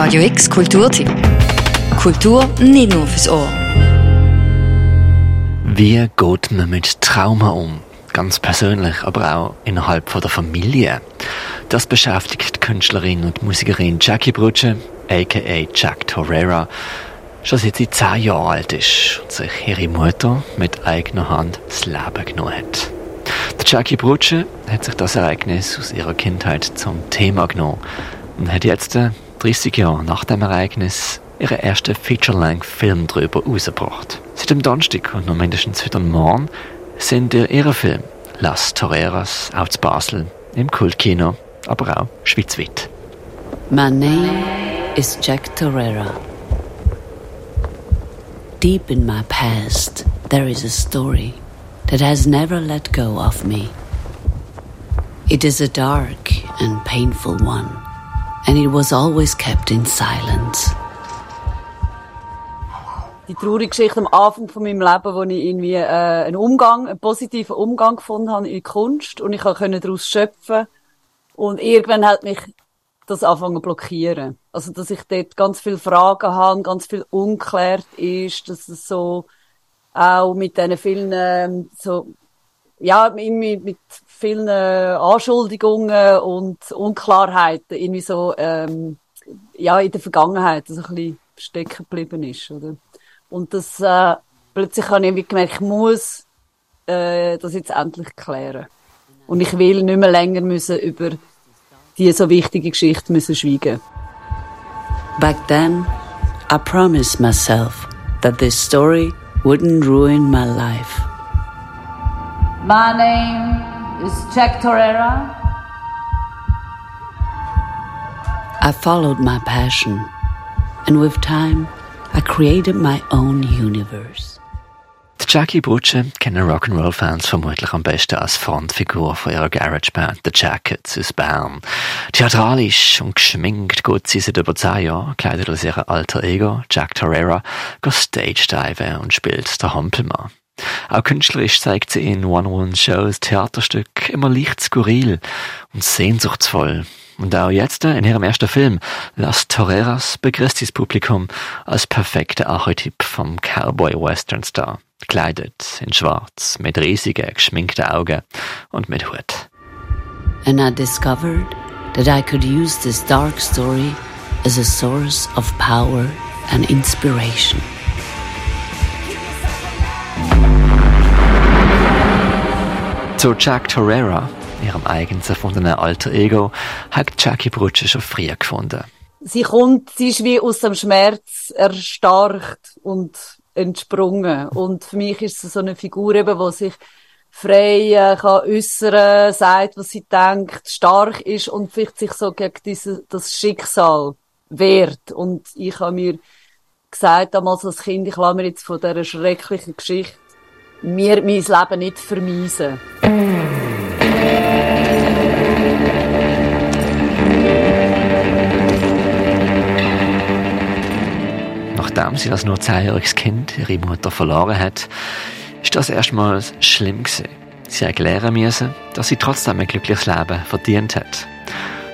Radio X Kulturtipp. Kultur nicht nur fürs Ohr. Wie geht man mit Trauma um? Ganz persönlich, aber auch innerhalb von der Familie. Das beschäftigt die Künstlerin und Musikerin Jackie Brutsche, aka Jack Torreira, schon seit sie zehn Jahre alt ist und sich ihre Mutter mit eigener Hand das Leben genommen hat. Jackie Brutsche hat sich das Ereignis aus ihrer Kindheit zum Thema genommen und hat jetzt, 30 äh, Jahre nach dem Ereignis, ihren ersten Feature-Length-Film darüber rausgebracht. Seit dem Donnerstag und noch mindestens wieder morgen sind ihre Film Las Toreras zu Basel im Kultkino, aber auch schweizweit. My name is Jack Torreira. Deep in my past, there is a story that has never let go of me. It is a dark and painful one, and it was always kept in silence. Die traurige Geschichte am Anfang von meinem Leben, wo ich irgendwie äh, einen Umgang, einen positiven Umgang gefunden habe in Kunst und ich konnte daraus schöpfen und irgendwann hat mich das anfangen blockieren. Also, dass ich dort ganz viele Fragen habe, ganz viel unklärt ist, dass es so auch mit diesen vielen, ähm, so, ja, mit, mit vielen Anschuldigungen und Unklarheiten irgendwie so, ähm, ja, in der Vergangenheit so ein bisschen stecken geblieben ist, oder? Und das, äh, plötzlich habe ich gemerkt, ich muss, äh, das jetzt endlich klären. Und ich will nicht mehr länger müssen über die so wichtige Geschichte müssen schweigen. Back then, I promised myself that this story wouldn't ruin my life. My name is Jack Torreira. I followed my passion, and with time, I created my own universe. Die Jackie Butcher kennen Rock'n'Roll-Fans vermutlich am besten als Frontfigur von ihrer Garage-Band The Jackets aus Bern. Theatralisch und geschminkt geht sie seit über zehn Jahren, kleidet als ihr alter Ego, Jack Torreira, stage-diven und spielt der Hampelmann. Auch künstlerisch zeigt sie in One-One-Shows Theaterstück immer leicht skurril und sehnsuchtsvoll. Und auch jetzt in ihrem ersten Film Las Toreras begrüßt das Publikum als perfekter Archetyp vom Cowboy-Western-Star gekleidet in schwarz, mit riesigen, geschminkten Augen und mit Hut. And I discovered that I could use this dark story as a source of power and inspiration. Zu Jack Torreira, ihrem eigens erfundenen alter Ego, hat Jackie Brutsche schon früher gefunden. Sie kommt, sie ist wie aus dem Schmerz erstarkt und entsprungen. Und für mich ist es so eine Figur eben, die sich frei äh, kann äußern, sagt, was sie denkt, stark ist und vielleicht sich so gegen diese, das Schicksal wehrt. Und ich habe mir gesagt, damals als Kind, ich lasse mir jetzt von dieser schrecklichen Geschichte mir mein Leben nicht vermiesen. Nachdem sie als nur zehnjähriges Kind ihre Mutter verloren hat, ist das erstmal schlimm gewesen. Sie hat lernen müssen, dass sie trotzdem ein glückliches Leben verdient hat.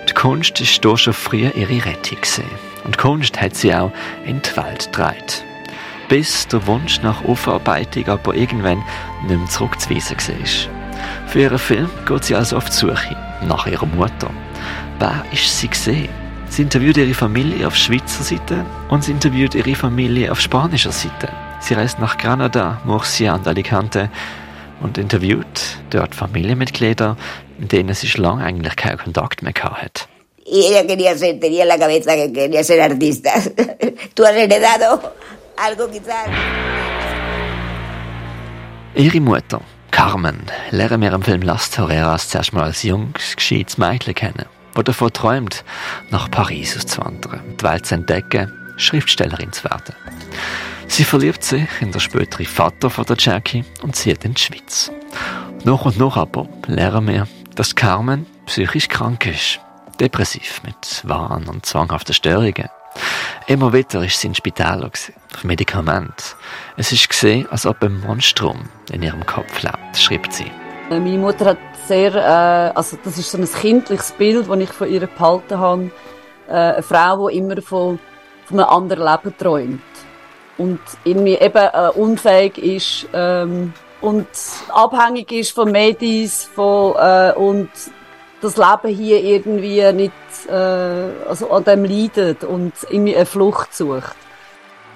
Die Kunst ist hier schon früher ihre Rettung gewesen. Und Kunst hat sie auch in die Welt getragen. Bis der Wunsch nach Aufarbeitung aber irgendwann nicht mehr zurückzuweisen war. Für ihren Film geht sie also auf die Suche nach ihrer Mutter. Wer ist sie gesehen? Sie interviewt ihre Familie auf Schweizer Seite und sie interviewt ihre Familie auf spanischer Seite. Sie reist nach Granada, Murcia und Alicante und interviewt dort Familienmitglieder, mit denen sie schon lange eigentlich keinen Kontakt mehr hat. Y ella quería ser, tenía en la cabeza que quería ser artista. Tú has heredado algo. Ihre Mutter, Carmen, lernen wir im Film Las Toreras zuerst mal als junges, gescheites Mädchen kennen die davon träumt, nach Paris auszuwandern, die Welt zu entdecken, Schriftstellerin zu werden. Sie verliebt sich in den späteren Vater von der Jackie und zieht in die Schweiz. Noch und noch aber lernen wir, dass Carmen psychisch krank ist, depressiv mit Wahn und zwanghaften Störungen. Immer wieder ist sie in Spitälern Medikament. Es ist gesehen, als ob ein Monstrum in ihrem Kopf lebt, schreibt sie. Äh, meine Mutter hat sehr, äh, also das ist so ein kindliches Bild, das ich von ihr behalten habe, äh, eine Frau, die immer von, von einem anderen Leben träumt. Und irgendwie eben äh, unfähig ist ähm, und abhängig ist von Medis von, äh, und das Leben hier irgendwie nicht äh, also an dem leidet und irgendwie eine Flucht sucht.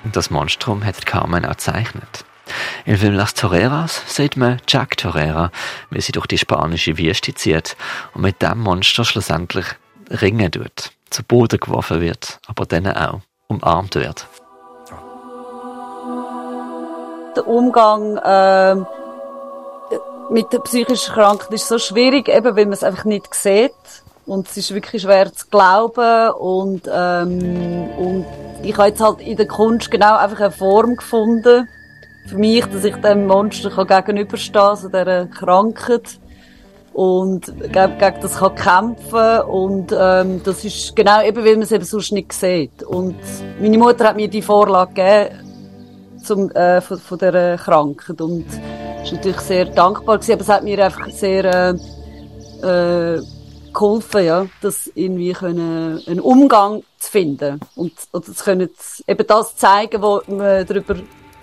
Das Monstrum hat Carmen auch gezeichnet. Im Film Las Toreras sieht man Jack Torera, wie sie durch die spanische Wüste zieht und mit dem Monster schlussendlich ringen tut, zu Boden geworfen wird, aber dann auch umarmt wird. Der Umgang ähm, mit der psychischen Krankheit ist so schwierig, eben weil man es einfach nicht sieht und es ist wirklich schwer zu glauben und ähm, und ich habe jetzt halt in der Kunst genau einfach eine Form gefunden für mich, dass ich dem Monster kann gegenüberstehen kann, also dieser Krankheit und gegen, gegen das kann kämpfen und ähm, das ist genau eben, weil man es eben sonst nicht sieht. Und meine Mutter hat mir die Vorlage gegeben zum, äh, von, von dieser Krankheit und ist natürlich sehr dankbar gewesen, aber es hat mir einfach sehr äh, äh, geholfen, ja, das irgendwie können, einen Umgang zu finden und, und das können eben das zeigen, wo man darüber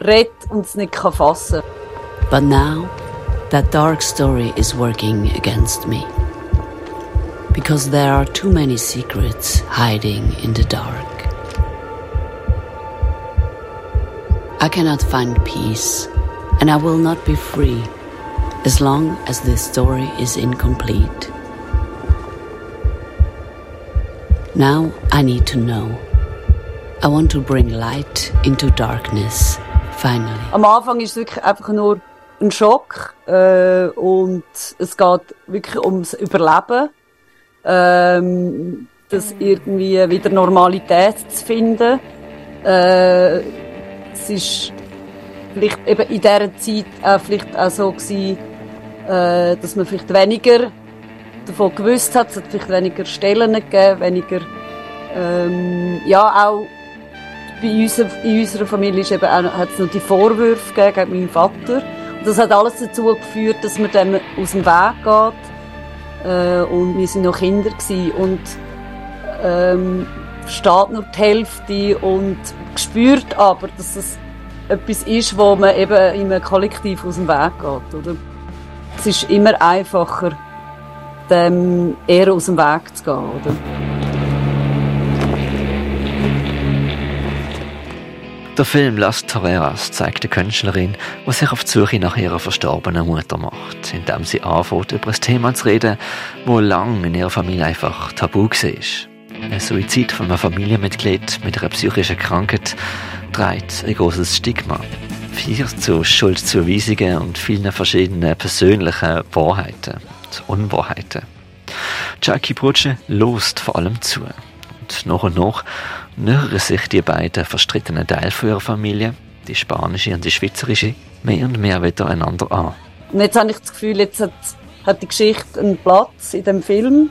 redet und es nicht kann fassen. But now, that dark story is working against me. Because there are too many secrets hiding in the dark. I cannot find peace, and I will not be free as long as this story is incomplete. Now I need to know. I want to bring light into darkness, finally. Am Anfang ist es wirklich einfach nur ein Schock äh, und es geht wirklich ums Überleben, ähm, das irgendwie wieder Normalität zu finden. Äh, es ist vielleicht eben in dieser Zeit auch vielleicht auch so gewesen, äh, dass man vielleicht weniger davon gewusst hat, es hat vielleicht weniger Stellen gegeben, weniger, ähm, ja, auch bei uns, in unserer Familie ist eben auch, hat es noch die Vorwürfe gegeben gegen meinen Vater. Und das hat alles dazu geführt, dass man dem aus dem Weg geht. Äh, und wir sind noch Kinder gewesen. Und, ähm, versteht nur die Hälfte und spürt aber, dass es etwas ist, wo man eben in einem Kollektiv aus dem Weg geht, oder? Es ist immer einfacher, dem eher aus dem Weg zu gehen, oder? Der Film Las Toreras zeigt eine Künstlerin, die sich auf die Suche nach ihrer verstorbenen Mutter macht, indem sie anfängt, über ein Thema zu reden, wo lang in ihrer Familie einfach tabu war. Ein Suizid von einem Familienmitglied mit einer psychischen Krankheit trägt ein großes Stigma. Vier zu Schuldzuweisungen und vielen verschiedenen persönlichen Wahrheiten und Unwahrheiten. Jackie Brutsche lost vor allem zu. Und nach und nach nähern sich die beiden verstrittenen Teile ihrer Familie, die spanische und die schweizerische, mehr und mehr wieder einander an. Und jetzt habe ich das Gefühl, jetzt hat, hat die Geschichte einen Platz in dem Film.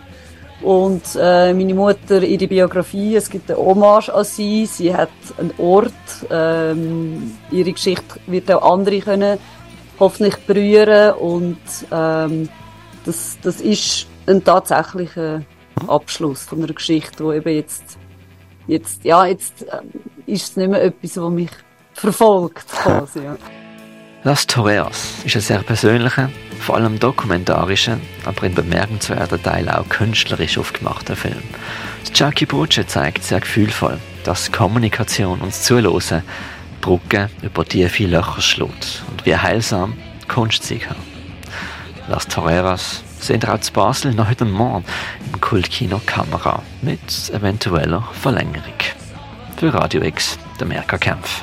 Und äh, meine Mutter, ihre Biografie, es gibt eine Hommage an sie, sie hat einen Ort, ähm, ihre Geschichte wird auch andere können hoffentlich berühren und ähm, das, das ist ein tatsächlicher Abschluss von einer Geschichte, wo eben jetzt jetzt, ja, jetzt äh, ist es nicht mehr etwas, was mich verfolgt, quasi, ja. Las Toreas ist ein sehr persönlicher, vor allem dokumentarischer, aber in bemerkenswerter Teil auch künstlerisch aufgemachter Film. Jackie Bruce zeigt sehr gefühlvoll, dass Kommunikation und Zuhören Brücken über tiefe Löcher schlägt und wie heilsam Kunst sein kann. Las Toreras sind zu Basel heute Morgen im Kultkino Kamera mit eventueller Verlängerung. Für Radio X, der Merker Kampf.